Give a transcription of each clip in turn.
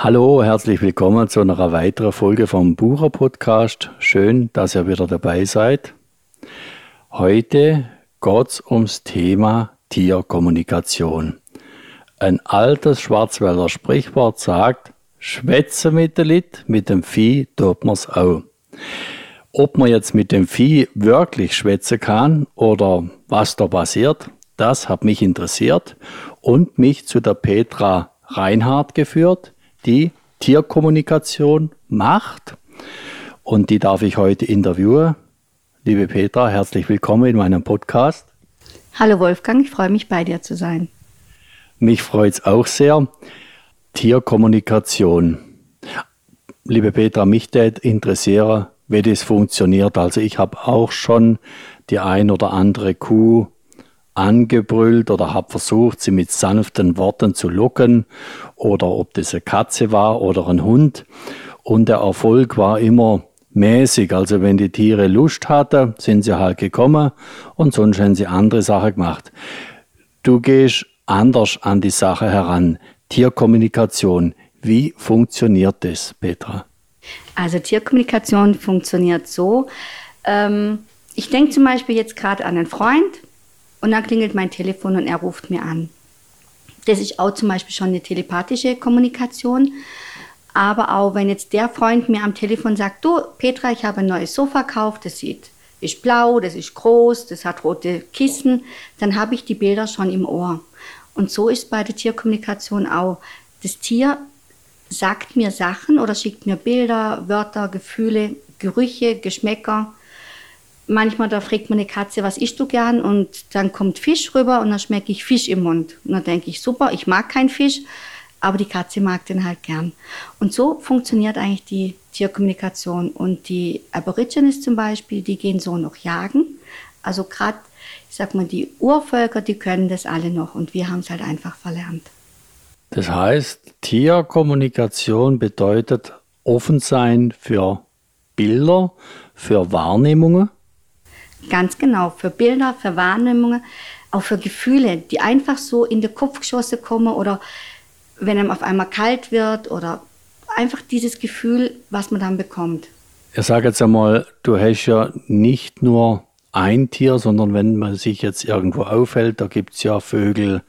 Hallo, herzlich willkommen zu einer weiteren Folge vom Bucher Podcast. Schön, dass ihr wieder dabei seid. Heute geht es ums Thema Tierkommunikation. Ein altes Schwarzwälder Sprichwort sagt, schwätze mit dem Lied, mit dem Vieh tut man's auch. Ob man jetzt mit dem Vieh wirklich schwätzen kann oder was da passiert, das hat mich interessiert und mich zu der Petra Reinhardt geführt die Tierkommunikation macht. Und die darf ich heute interviewen. Liebe Petra, herzlich willkommen in meinem Podcast. Hallo Wolfgang, ich freue mich bei dir zu sein. Mich freut es auch sehr. Tierkommunikation. Liebe Petra, mich interessiert, wie das funktioniert. Also ich habe auch schon die ein oder andere Kuh angebrüllt oder habe versucht, sie mit sanften Worten zu locken oder ob das eine Katze war oder ein Hund. Und der Erfolg war immer mäßig. Also wenn die Tiere Lust hatten, sind sie halt gekommen und sonst haben sie andere Sachen gemacht. Du gehst anders an die Sache heran. Tierkommunikation. Wie funktioniert das, Petra? Also Tierkommunikation funktioniert so. Ähm, ich denke zum Beispiel jetzt gerade an einen Freund, und dann klingelt mein Telefon und er ruft mir an. Das ist auch zum Beispiel schon eine telepathische Kommunikation. Aber auch wenn jetzt der Freund mir am Telefon sagt, du Petra, ich habe ein neues Sofa gekauft, das sieht, ist blau, das ist groß, das hat rote Kissen, dann habe ich die Bilder schon im Ohr. Und so ist bei der Tierkommunikation auch. Das Tier sagt mir Sachen oder schickt mir Bilder, Wörter, Gefühle, Gerüche, Geschmäcker manchmal da fragt meine Katze, was isst du gern? Und dann kommt Fisch rüber und dann schmecke ich Fisch im Mund. Und dann denke ich, super, ich mag keinen Fisch, aber die Katze mag den halt gern. Und so funktioniert eigentlich die Tierkommunikation. Und die Aborigines zum Beispiel, die gehen so noch jagen. Also gerade, ich sag mal, die Urvölker, die können das alle noch und wir haben es halt einfach verlernt. Das heißt, Tierkommunikation bedeutet offen sein für Bilder, für Wahrnehmungen Ganz genau, für Bilder, für Wahrnehmungen, auch für Gefühle, die einfach so in die Kopfgeschosse kommen oder wenn einem auf einmal kalt wird oder einfach dieses Gefühl, was man dann bekommt. Ich sage jetzt einmal, du hast ja nicht nur ein Tier, sondern wenn man sich jetzt irgendwo aufhält, da gibt es ja Vögel,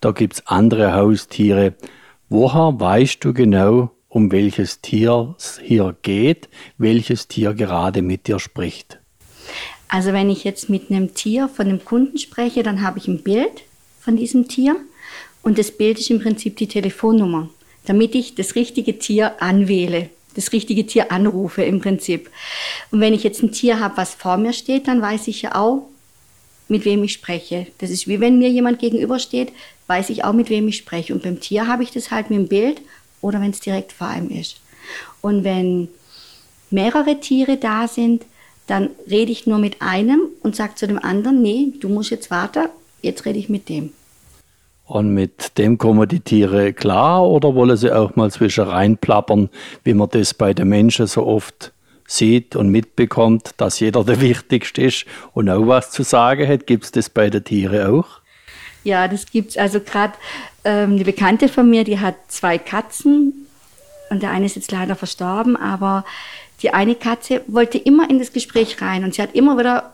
da gibt es andere Haustiere. Woher weißt du genau, um welches Tier es hier geht, welches Tier gerade mit dir spricht? Also wenn ich jetzt mit einem Tier von einem Kunden spreche, dann habe ich ein Bild von diesem Tier und das Bild ist im Prinzip die Telefonnummer, damit ich das richtige Tier anwähle, das richtige Tier anrufe im Prinzip. Und wenn ich jetzt ein Tier habe, was vor mir steht, dann weiß ich ja auch, mit wem ich spreche. Das ist wie wenn mir jemand gegenübersteht, weiß ich auch, mit wem ich spreche. Und beim Tier habe ich das halt mit dem Bild oder wenn es direkt vor einem ist. Und wenn mehrere Tiere da sind, dann rede ich nur mit einem und sage zu dem anderen, nee, du musst jetzt warten, jetzt rede ich mit dem. Und mit dem kommen die Tiere klar oder wollen sie auch mal zwischen reinplappern, wie man das bei den Menschen so oft sieht und mitbekommt, dass jeder der Wichtigste ist und auch was zu sagen hat? Gibt es das bei den Tieren auch? Ja, das gibt es. Also gerade ähm, eine Bekannte von mir, die hat zwei Katzen und der eine ist jetzt leider verstorben, aber die eine Katze wollte immer in das Gespräch rein und sie hat immer wieder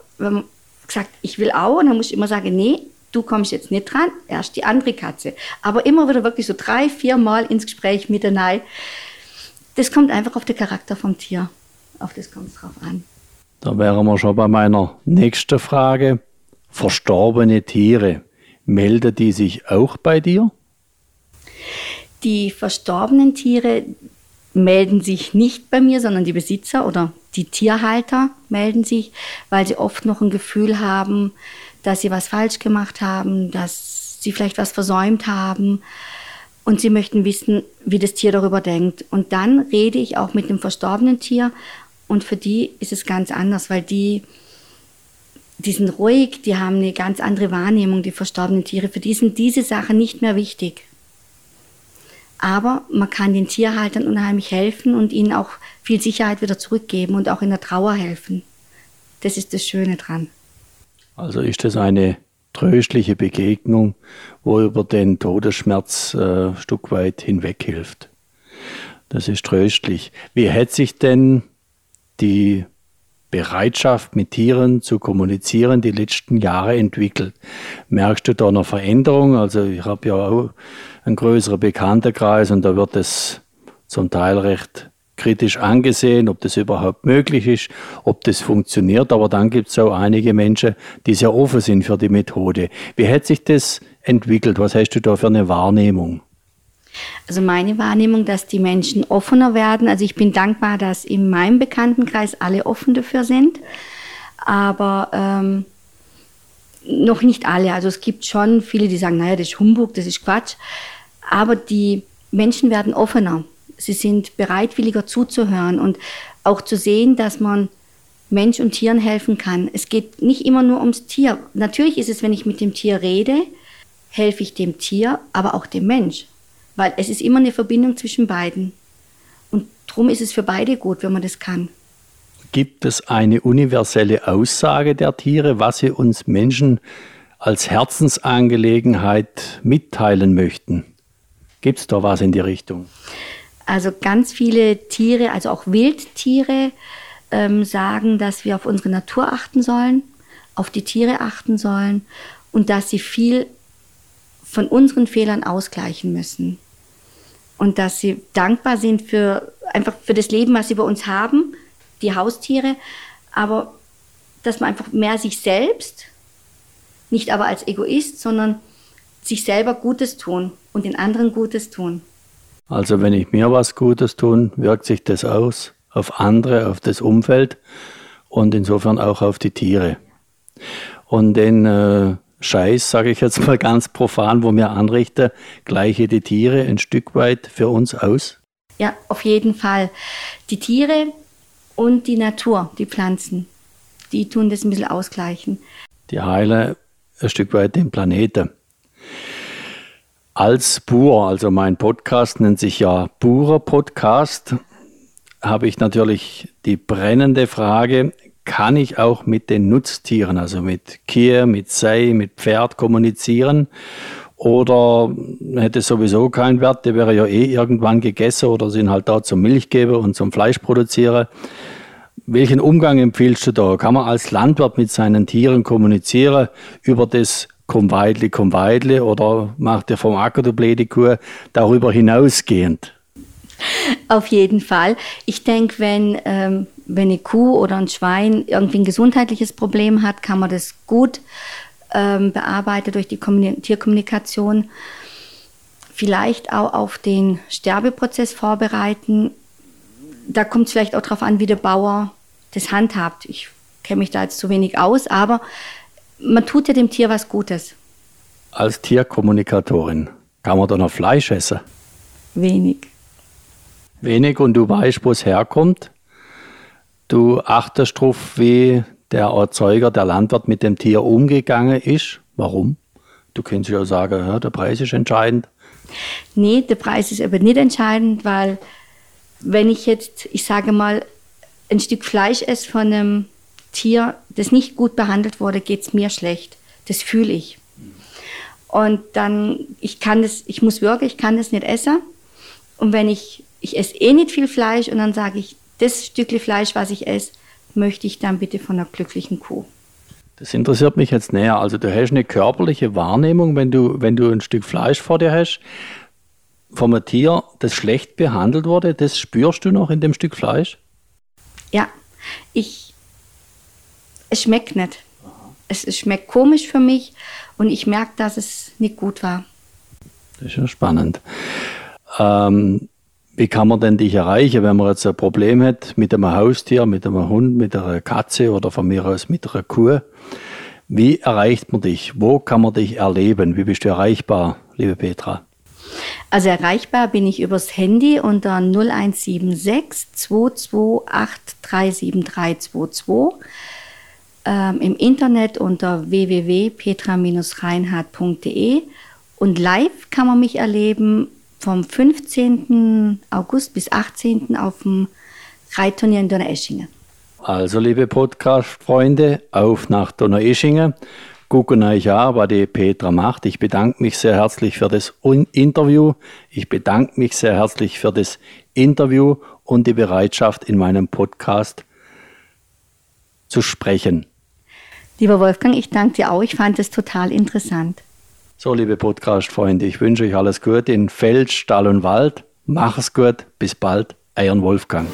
gesagt, ich will auch. Und dann muss ich immer sagen, nee, du kommst jetzt nicht dran, erst die andere Katze. Aber immer wieder wirklich so drei, vier Mal ins Gespräch mit der Nei. Das kommt einfach auf den Charakter vom Tier. Auf das kommt es drauf an. Da wären wir schon bei meiner nächsten Frage. Verstorbene Tiere, melden die sich auch bei dir? Die verstorbenen Tiere, melden sich nicht bei mir, sondern die Besitzer oder die Tierhalter melden sich, weil sie oft noch ein Gefühl haben, dass sie was falsch gemacht haben, dass sie vielleicht was versäumt haben und sie möchten wissen, wie das Tier darüber denkt. Und dann rede ich auch mit dem verstorbenen Tier und für die ist es ganz anders, weil die, die sind ruhig, die haben eine ganz andere Wahrnehmung, die verstorbenen Tiere. Für die sind diese Sachen nicht mehr wichtig. Aber man kann den Tierhaltern unheimlich helfen und ihnen auch viel Sicherheit wieder zurückgeben und auch in der Trauer helfen. Das ist das Schöne dran. Also ist das eine tröstliche Begegnung, wo über den Todesschmerz äh, ein Stück weit hinweg hilft. Das ist tröstlich. Wie hätte sich denn die Bereitschaft, mit Tieren zu kommunizieren, die letzten Jahre entwickelt? Merkst du da eine Veränderung? Also ich habe ja auch einen größeren Bekanntenkreis und da wird es zum Teil recht kritisch angesehen, ob das überhaupt möglich ist, ob das funktioniert. Aber dann gibt es auch einige Menschen, die sehr offen sind für die Methode. Wie hat sich das entwickelt? Was hast du da für eine Wahrnehmung? Also meine Wahrnehmung, dass die Menschen offener werden. Also ich bin dankbar, dass in meinem Bekanntenkreis alle offen dafür sind. Aber ähm, noch nicht alle. Also es gibt schon viele, die sagen, naja, das ist Humbug, das ist Quatsch. Aber die Menschen werden offener. Sie sind bereitwilliger zuzuhören und auch zu sehen, dass man Mensch und Tieren helfen kann. Es geht nicht immer nur ums Tier. Natürlich ist es, wenn ich mit dem Tier rede, helfe ich dem Tier, aber auch dem Mensch. Weil es ist immer eine Verbindung zwischen beiden. Und darum ist es für beide gut, wenn man das kann. Gibt es eine universelle Aussage der Tiere, was sie uns Menschen als Herzensangelegenheit mitteilen möchten? Gibt es da was in die Richtung? Also ganz viele Tiere, also auch Wildtiere, ähm, sagen, dass wir auf unsere Natur achten sollen, auf die Tiere achten sollen und dass sie viel von unseren Fehlern ausgleichen müssen. Und dass sie dankbar sind für einfach für das Leben, was sie bei uns haben, die Haustiere, aber dass man einfach mehr sich selbst, nicht aber als Egoist, sondern sich selber Gutes tun und den anderen Gutes tun. Also wenn ich mir was Gutes tue, wirkt sich das aus auf andere, auf das Umfeld und insofern auch auf die Tiere. Und den äh, Scheiß, sage ich jetzt mal ganz profan, wo mir anrichte, gleiche die Tiere ein Stück weit für uns aus? Ja, auf jeden Fall. Die Tiere und die Natur, die Pflanzen, die tun das ein bisschen ausgleichen. Die heilen ein Stück weit den Planeten. Als Bur, also mein Podcast nennt sich ja Burer Podcast, habe ich natürlich die brennende Frage, kann ich auch mit den Nutztieren, also mit Kier, mit Sei, mit Pferd kommunizieren? Oder hätte sowieso keinen Wert, der wäre ja eh irgendwann gegessen oder sind halt da zum Milchgeber und zum Fleisch produzieren. Welchen Umgang empfiehlst du da? Kann man als Landwirt mit seinen Tieren kommunizieren über das komm Weidli, komm Weidli oder macht ihr vom Acker du blöde darüber hinausgehend? Auf jeden Fall. Ich denke, wenn, ähm, wenn eine Kuh oder ein Schwein irgendwie ein gesundheitliches Problem hat, kann man das gut ähm, bearbeiten durch die Kommunik Tierkommunikation. Vielleicht auch auf den Sterbeprozess vorbereiten. Da kommt es vielleicht auch darauf an, wie der Bauer das handhabt. Ich kenne mich da jetzt zu wenig aus, aber man tut ja dem Tier was Gutes. Als Tierkommunikatorin, kann man da noch Fleisch essen? Wenig. Wenig und du weißt, wo es herkommt. Du achtest darauf, wie der Erzeuger, der Landwirt mit dem Tier umgegangen ist. Warum? Du könntest ja sagen, ja, der Preis ist entscheidend. Nee, der Preis ist aber nicht entscheidend, weil wenn ich jetzt, ich sage mal, ein Stück Fleisch esse von einem Tier, das nicht gut behandelt wurde, geht es mir schlecht. Das fühle ich. Und dann, ich kann das, ich muss wirklich, ich kann das nicht essen. Und wenn ich, ich esse eh nicht viel Fleisch und dann sage ich, das Stückchen Fleisch, was ich esse, möchte ich dann bitte von einer glücklichen Kuh. Das interessiert mich jetzt näher. Also du hast eine körperliche Wahrnehmung, wenn du, wenn du ein Stück Fleisch vor dir hast, vom Tier, das schlecht behandelt wurde, das spürst du noch in dem Stück Fleisch? Ja, ich, es schmeckt nicht. Es, es schmeckt komisch für mich und ich merke, dass es nicht gut war. Das ist ja spannend. Ähm, wie kann man denn dich erreichen, wenn man jetzt ein Problem hat mit einem Haustier, mit einem Hund, mit einer Katze oder von mir aus mit einer Kuh? Wie erreicht man dich? Wo kann man dich erleben? Wie bist du erreichbar, liebe Petra? Also erreichbar bin ich übers Handy unter 0176 228 37322 ähm, im Internet unter www.petra-reinhardt.de und live kann man mich erleben vom 15. August bis 18. auf dem Reitturnier in Donaueschingen. Also liebe Podcast-Freunde, auf nach Donaueschingen. gucken euch an, was die Petra macht. Ich bedanke mich sehr herzlich für das Interview. Ich bedanke mich sehr herzlich für das Interview und die Bereitschaft, in meinem Podcast zu sprechen. Lieber Wolfgang, ich danke dir auch. Ich fand es total interessant. So, liebe Podcast-Freunde, ich wünsche euch alles Gute in Feld, Stall und Wald. Mach es gut. Bis bald. Euer Wolfgang.